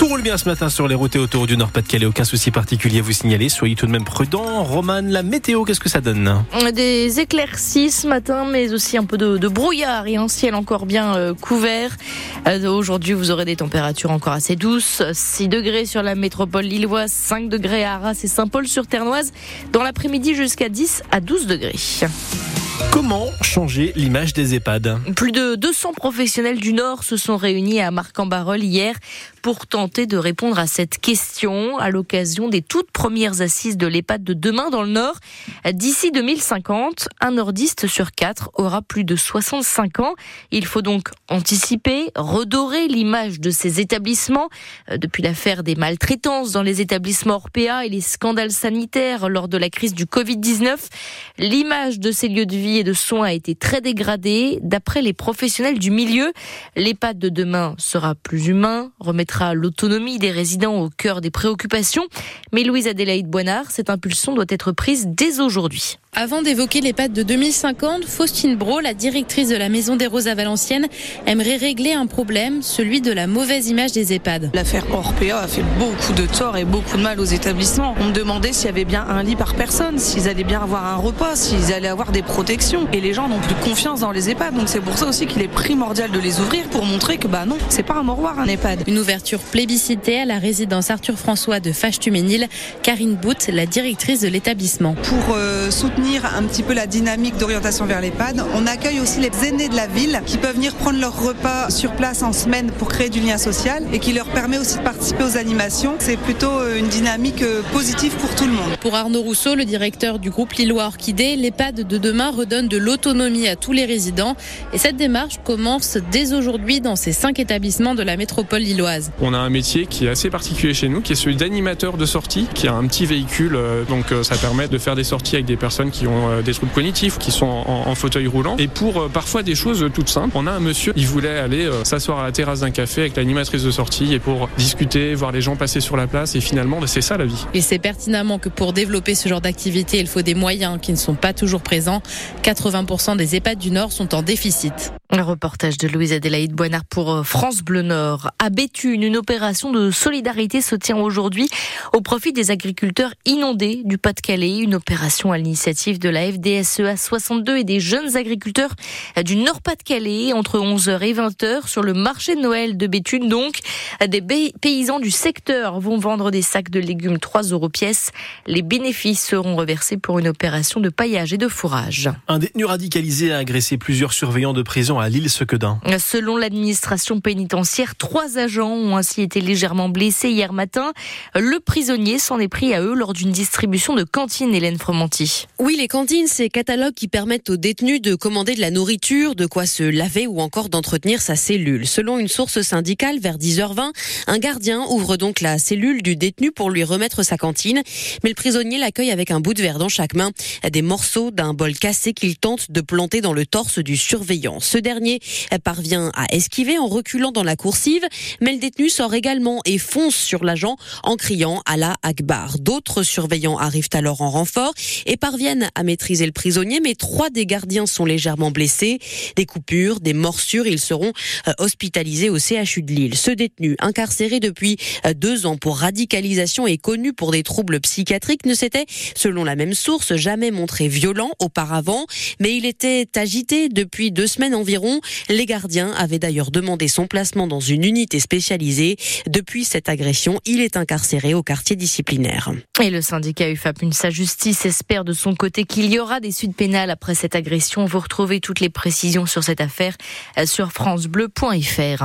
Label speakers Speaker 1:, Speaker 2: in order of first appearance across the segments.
Speaker 1: tout roule bien ce matin sur les routes et autour du Nord-Pas-de-Calais. Aucun souci particulier à vous signaler. Soyez tout de même prudents. Roman, la météo, qu'est-ce que ça donne
Speaker 2: Des éclaircies ce matin, mais aussi un peu de, brouillard et un ciel encore bien euh, couvert. Euh, aujourd'hui, vous aurez des températures encore assez douces. 6 degrés sur la métropole lilloise, 5 degrés à Arras et Saint-Paul-sur-Ternoise. Dans l'après-midi, jusqu'à 10 à 12 degrés.
Speaker 1: Comment changer l'image des EHPAD
Speaker 2: Plus de 200 professionnels du Nord se sont réunis à Marc-en-Barœul hier pour tenter de répondre à cette question à l'occasion des toutes premières assises de l'EHPAD de demain dans le Nord. D'ici 2050, un nordiste sur quatre aura plus de 65 ans. Il faut donc anticiper, redorer l'image de ces établissements. Euh, depuis l'affaire des maltraitances dans les établissements Orpea et les scandales sanitaires lors de la crise du Covid-19, l'image de ces lieux de vie et de soins a été très dégradée. D'après les professionnels du milieu, l'EHPAD de demain sera plus humain, remettra l'autonomie des résidents au cœur des préoccupations. Mais Louise Adélaïde Boinard, cette impulsion doit être prise dès aujourd'hui.
Speaker 3: Avant d'évoquer les pattes de 2050, Faustine Bro, la directrice de la Maison des Roses à Valenciennes, aimerait régler un problème, celui de la mauvaise image des EHPAD.
Speaker 4: L'affaire Orpea a fait beaucoup de tort et beaucoup de mal aux établissements. On me demandait s'il y avait bien un lit par personne, s'ils allaient bien avoir un repas, s'ils allaient avoir des protections. Et les gens n'ont plus confiance dans les EHPAD. Donc c'est pour ça aussi qu'il est primordial de les ouvrir pour montrer que bah non, c'est pas un mouroir un EHPAD.
Speaker 3: Une ouverture plébiscitée à la résidence Arthur François de Fâche-Tuménil. Karine Bout, la directrice de l'établissement.
Speaker 5: Pour euh, soutenir un petit peu la dynamique d'orientation vers l'EHPAD. On accueille aussi les aînés de la ville qui peuvent venir prendre leur repas sur place en semaine pour créer du lien social et qui leur permet aussi de participer aux animations. C'est plutôt euh, une dynamique euh, positive pour tout le monde.
Speaker 3: Pour Arnaud Rousseau, le directeur du groupe Lillois Orchidée, l'EHPAD de demain redonne de l'autonomie à tous les résidents et cette démarche commence dès aujourd'hui dans ces cinq établissements de la métropole lilloise.
Speaker 6: On a un métier qui est assez particulier chez nous, qui est celui d'animateur de sortie, qui a un petit véhicule, euh, donc ça permet de faire des sorties avec des personnes qui ont euh, des troubles cognitifs, qui sont en, fauteuil roulant. Et pour euh, parfois des choses toutes simples, on a un monsieur, il voulait aller euh, s'asseoir à la terrasse d'un café avec l'animatrice de sortie et pour discuter, voir les gens passer sur la place. Et finalement, bah, c'est ça la vie.
Speaker 3: Il sait pertinemment que pour développer ce genre d'activité, il faut des moyens qui ne sont pas toujours présents. 80% des EHPAD du Nord sont en déficit.
Speaker 2: Un reportage de Louise Adélaïde Boinard pour France Bleu Nord. À Béthune, une opération de solidarité se tient aujourd'hui au profit des agriculteurs inondés du Pas-de-Calais. Une opération à l'initiative de la FDSEA 62 et des jeunes agriculteurs du Nord-Pas-de-Calais entre 11h et 20h sur le marché de Noël de Béthune. Donc, des paysans du secteur vont vendre des sacs de légumes 3 euros pièce. Les bénéfices seront reversés pour une opération de paillage et de fourrage.
Speaker 1: Un détenu radicalisé a agressé plusieurs surveillants de prison à lille sequedin
Speaker 2: Selon l'administration pénitentiaire, trois agents ont ainsi été légèrement blessés hier matin. Le prisonnier s'en est pris à eux lors d'une distribution de cantines, Hélène Fromanti.
Speaker 7: Oui, les cantines, ces catalogues qui permettent aux détenus de commander de la nourriture, de quoi se laver ou encore d'entretenir sa cellule. Selon une source syndicale, vers 10h20, un gardien ouvre donc la cellule du détenu pour lui remettre sa cantine. Mais le prisonnier l'accueille avec un bout de verre dans chaque main, des morceaux d'un bol cassé qu'il tente de planter dans le torse du surveillant. Ce dernier parvient à esquiver en reculant dans la coursive, mais le détenu sort également et fonce sur l'agent en criant à la Akbar. D'autres surveillants arrivent alors en renfort et parviennent à maîtriser le prisonnier, mais trois des gardiens sont légèrement blessés. Des coupures, des morsures, ils seront euh, hospitalisés au CHU de Lille. Ce détenu, incarcéré depuis euh, deux ans pour radicalisation et connu pour des troubles psychiatriques, ne s'était, selon la même source, jamais montré violent auparavant, mais il était agité depuis deux semaines environ. Les gardiens avaient d'ailleurs demandé son placement dans une unité spécialisée. Depuis cette agression, il est incarcéré au quartier disciplinaire.
Speaker 2: Et le syndicat UFAP Sa Justice espère de son côté qu'il y aura des suites pénales après cette agression. Vous retrouvez toutes les précisions sur cette affaire euh, sur francebleu.fr.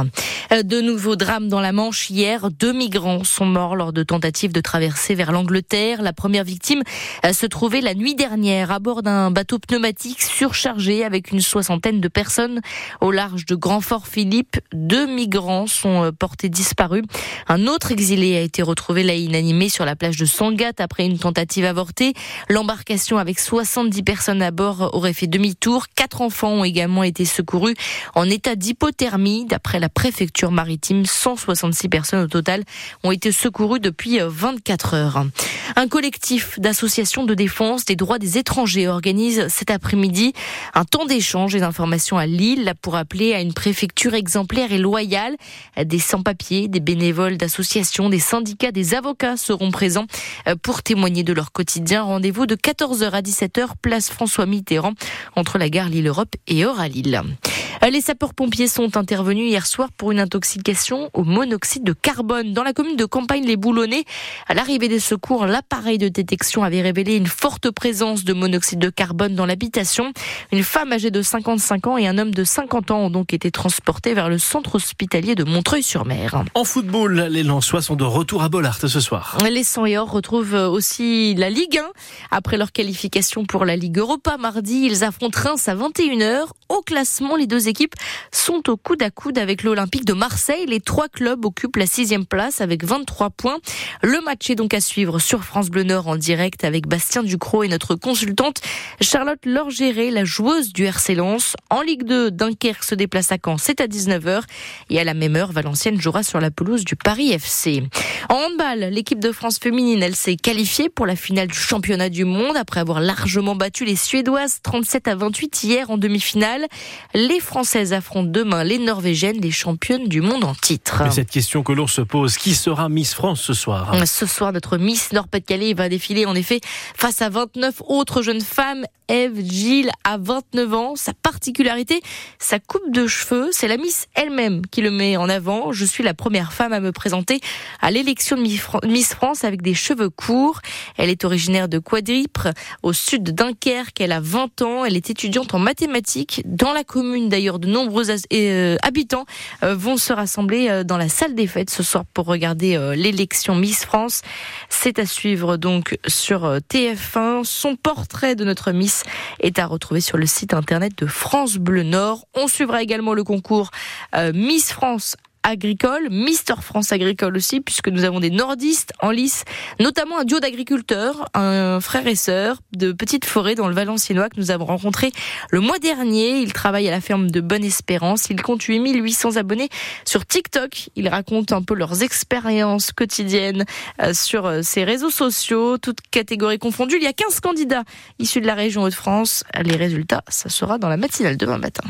Speaker 2: Euh, de nouveaux drames dans la Manche hier. Deux migrants sont morts lors de tentatives de traverser vers l'Angleterre. La première victime euh, se trouvait la nuit dernière à bord d'un bateau pneumatique surchargé avec une soixantaine de personnes au large de Grand Fort Philippe. Deux migrants sont portés disparus. Un autre exilé a été retrouvé là inanimé sur la plage de Sangatte après une tentative avortée. L'embarcation avec avec 70 personnes à bord aurait fait demi-tour. Quatre enfants ont également été secourus en état d'hypothermie. D'après la préfecture maritime, 166 personnes au total ont été secourues depuis 24 heures. Un collectif d'associations de défense des droits des étrangers organise cet après-midi un temps d'échange et d'informations à Lille pour appeler à une préfecture exemplaire et loyale. Des sans-papiers, des bénévoles d'associations, des syndicats, des avocats seront présents pour témoigner de leur quotidien. Rendez-vous de 14h à 17h, place François Mitterrand, entre la gare Lille-Europe et Oralille. Les sapeurs-pompiers sont intervenus hier soir pour une intoxication au monoxyde de carbone dans la commune de Campagne-les-Boulonnais. À l'arrivée des secours, l'appareil de détection avait révélé une forte présence de monoxyde de carbone dans l'habitation. Une femme âgée de 55 ans et un homme de 50 ans ont donc été transportés vers le centre hospitalier de Montreuil-sur-Mer.
Speaker 1: En football, les Lensois sont de retour à Bollard ce soir.
Speaker 2: Les 100 et or retrouvent aussi la Ligue 1. Après leur qualification pour la Ligue Europa mardi, ils affrontent Reims à 21h. Au classement, les deux équipes équipes sont au coude à coude avec l'Olympique de Marseille. Les trois clubs occupent la sixième place avec 23 points. Le match est donc à suivre sur France Bleu Nord en direct avec Bastien Ducrot et notre consultante Charlotte Lorgéré, la joueuse du RC Lens. En Ligue 2, Dunkerque se déplace à Caen, c'est à 19h. Et à la même heure, Valenciennes jouera sur la pelouse du Paris FC. En handball, l'équipe de France féminine, elle s'est qualifiée pour la finale du championnat du monde après avoir largement battu les Suédoises 37 à 28 hier en demi-finale. Les Françaises affrontent demain les Norvégiennes, les championnes du monde en titre.
Speaker 1: Et cette question que l'on se pose, qui sera Miss France ce soir?
Speaker 2: Ce soir, notre Miss Nord-Pas-de-Calais va défiler en effet face à 29 autres jeunes femmes. Eve Gilles a 29 ans. Sa particularité, sa coupe de cheveux, c'est la Miss elle-même qui le met en avant. Je suis la première femme à me présenter à l'élection de Miss France avec des cheveux courts. Elle est originaire de Quadripre, au sud de Dunkerque. Elle a 20 ans. Elle est étudiante en mathématiques dans la commune d'ailleurs de nombreux euh, habitants euh, vont se rassembler euh, dans la salle des fêtes ce soir pour regarder l'élection Miss France. C'est à suivre donc sur TF1. Son portrait de notre Miss est à retrouver sur le site internet de France Bleu Nord. On suivra également le concours Miss France agricole, Mister France agricole aussi, puisque nous avons des nordistes en lice, notamment un duo d'agriculteurs, un frère et sœur de Petite Forêt dans le Valenciennois que nous avons rencontré le mois dernier. Ils travaillent à la ferme de Bonne Espérance. Ils comptent 8800 abonnés sur TikTok. Ils racontent un peu leurs expériences quotidiennes euh, sur euh, ces réseaux sociaux, toutes catégories confondues. Il y a 15 candidats issus de la région Hauts-de-France. Les résultats, ça sera dans la matinale demain matin.